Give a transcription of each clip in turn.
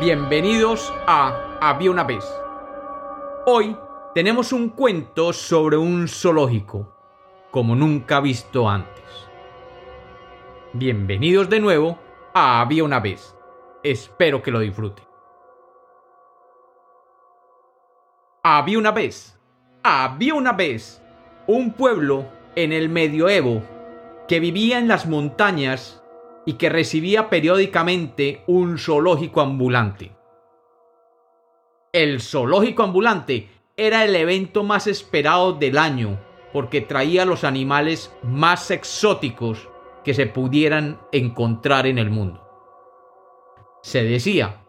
Bienvenidos a Había una vez. Hoy tenemos un cuento sobre un zoológico, como nunca visto antes. Bienvenidos de nuevo a Había una vez. Espero que lo disfruten. Había una vez, había una vez, un pueblo en el medioevo que vivía en las montañas y que recibía periódicamente un zoológico ambulante. El zoológico ambulante era el evento más esperado del año porque traía los animales más exóticos que se pudieran encontrar en el mundo. Se decía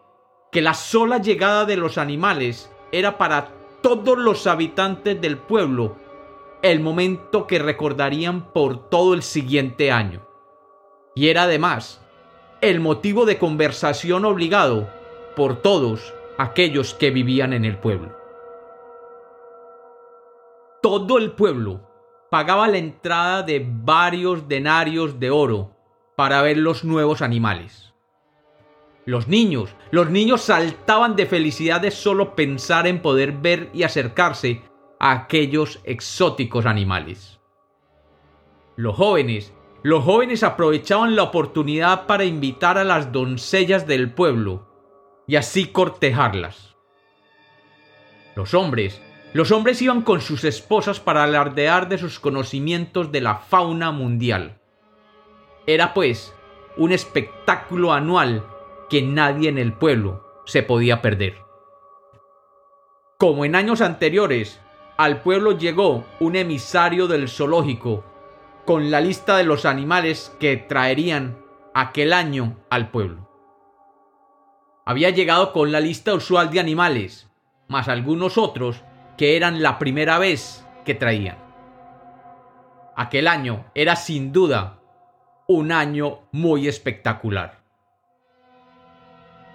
que la sola llegada de los animales era para todos los habitantes del pueblo el momento que recordarían por todo el siguiente año. Y era además el motivo de conversación obligado por todos aquellos que vivían en el pueblo. Todo el pueblo pagaba la entrada de varios denarios de oro para ver los nuevos animales. Los niños, los niños saltaban de felicidad de solo pensar en poder ver y acercarse a aquellos exóticos animales. Los jóvenes, los jóvenes aprovechaban la oportunidad para invitar a las doncellas del pueblo y así cortejarlas. Los hombres, los hombres iban con sus esposas para alardear de sus conocimientos de la fauna mundial. Era pues un espectáculo anual que nadie en el pueblo se podía perder. Como en años anteriores, al pueblo llegó un emisario del zoológico con la lista de los animales que traerían aquel año al pueblo. Había llegado con la lista usual de animales, más algunos otros que eran la primera vez que traían. Aquel año era sin duda un año muy espectacular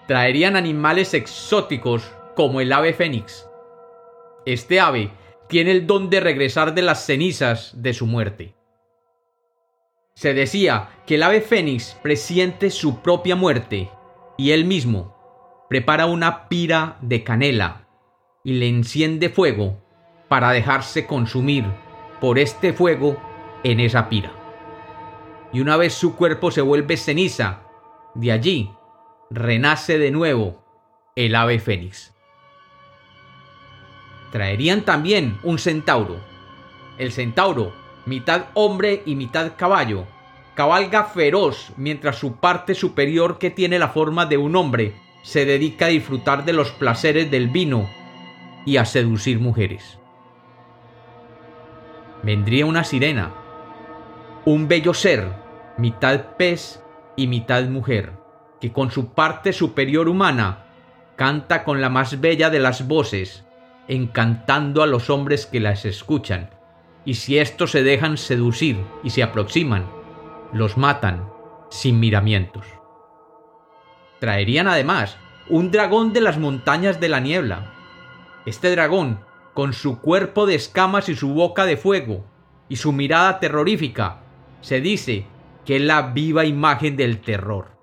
traerían animales exóticos como el ave fénix. Este ave tiene el don de regresar de las cenizas de su muerte. Se decía que el ave fénix presiente su propia muerte y él mismo prepara una pira de canela y le enciende fuego para dejarse consumir por este fuego en esa pira. Y una vez su cuerpo se vuelve ceniza, de allí renace de nuevo el ave fénix. Traerían también un centauro. El centauro, mitad hombre y mitad caballo, cabalga feroz mientras su parte superior que tiene la forma de un hombre se dedica a disfrutar de los placeres del vino y a seducir mujeres. Vendría una sirena, un bello ser, mitad pez y mitad mujer que con su parte superior humana canta con la más bella de las voces, encantando a los hombres que las escuchan, y si éstos se dejan seducir y se aproximan, los matan sin miramientos. Traerían además un dragón de las montañas de la niebla. Este dragón, con su cuerpo de escamas y su boca de fuego, y su mirada terrorífica, se dice que es la viva imagen del terror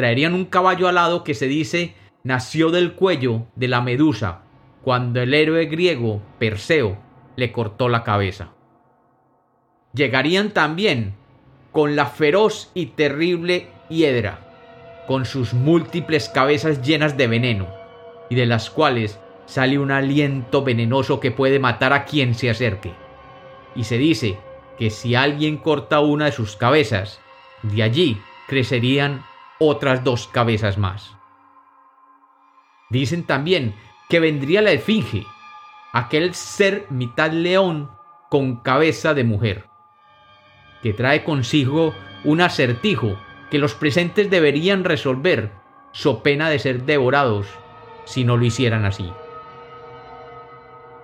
traerían un caballo alado que se dice nació del cuello de la medusa cuando el héroe griego Perseo le cortó la cabeza. Llegarían también con la feroz y terrible hiedra, con sus múltiples cabezas llenas de veneno, y de las cuales sale un aliento venenoso que puede matar a quien se acerque. Y se dice que si alguien corta una de sus cabezas, de allí crecerían otras dos cabezas más. Dicen también que vendría la esfinge, aquel ser mitad león con cabeza de mujer, que trae consigo un acertijo que los presentes deberían resolver, so pena de ser devorados si no lo hicieran así.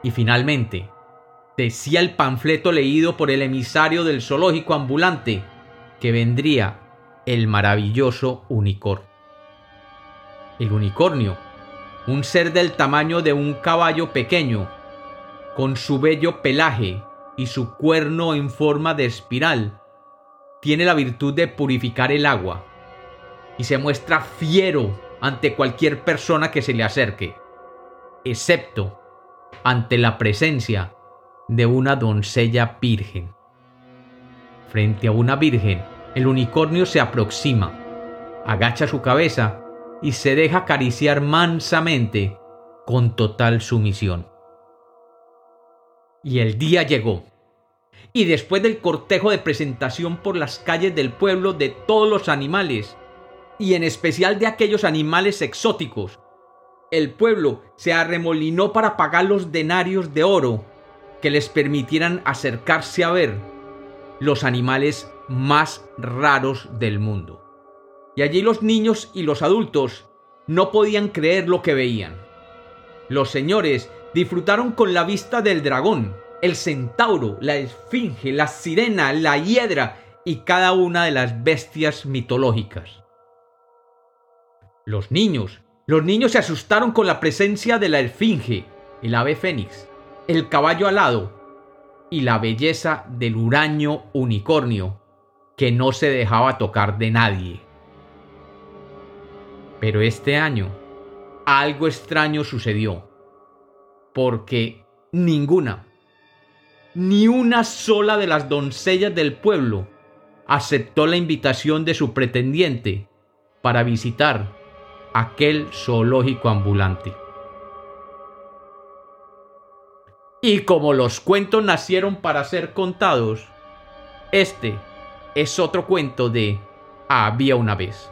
Y finalmente, decía el panfleto leído por el emisario del zoológico ambulante que vendría el maravilloso unicornio. El unicornio, un ser del tamaño de un caballo pequeño, con su bello pelaje y su cuerno en forma de espiral, tiene la virtud de purificar el agua y se muestra fiero ante cualquier persona que se le acerque, excepto ante la presencia de una doncella virgen. Frente a una virgen, el unicornio se aproxima, agacha su cabeza y se deja acariciar mansamente con total sumisión. Y el día llegó. Y después del cortejo de presentación por las calles del pueblo de todos los animales, y en especial de aquellos animales exóticos, el pueblo se arremolinó para pagar los denarios de oro que les permitieran acercarse a ver los animales más raros del mundo. Y allí los niños y los adultos no podían creer lo que veían. Los señores disfrutaron con la vista del dragón, el centauro, la esfinge, la sirena, la hiedra y cada una de las bestias mitológicas. Los niños, los niños se asustaron con la presencia de la esfinge, el ave fénix, el caballo alado y la belleza del huraño unicornio que no se dejaba tocar de nadie. Pero este año algo extraño sucedió, porque ninguna, ni una sola de las doncellas del pueblo aceptó la invitación de su pretendiente para visitar aquel zoológico ambulante. Y como los cuentos nacieron para ser contados, este es otro cuento de Había una vez.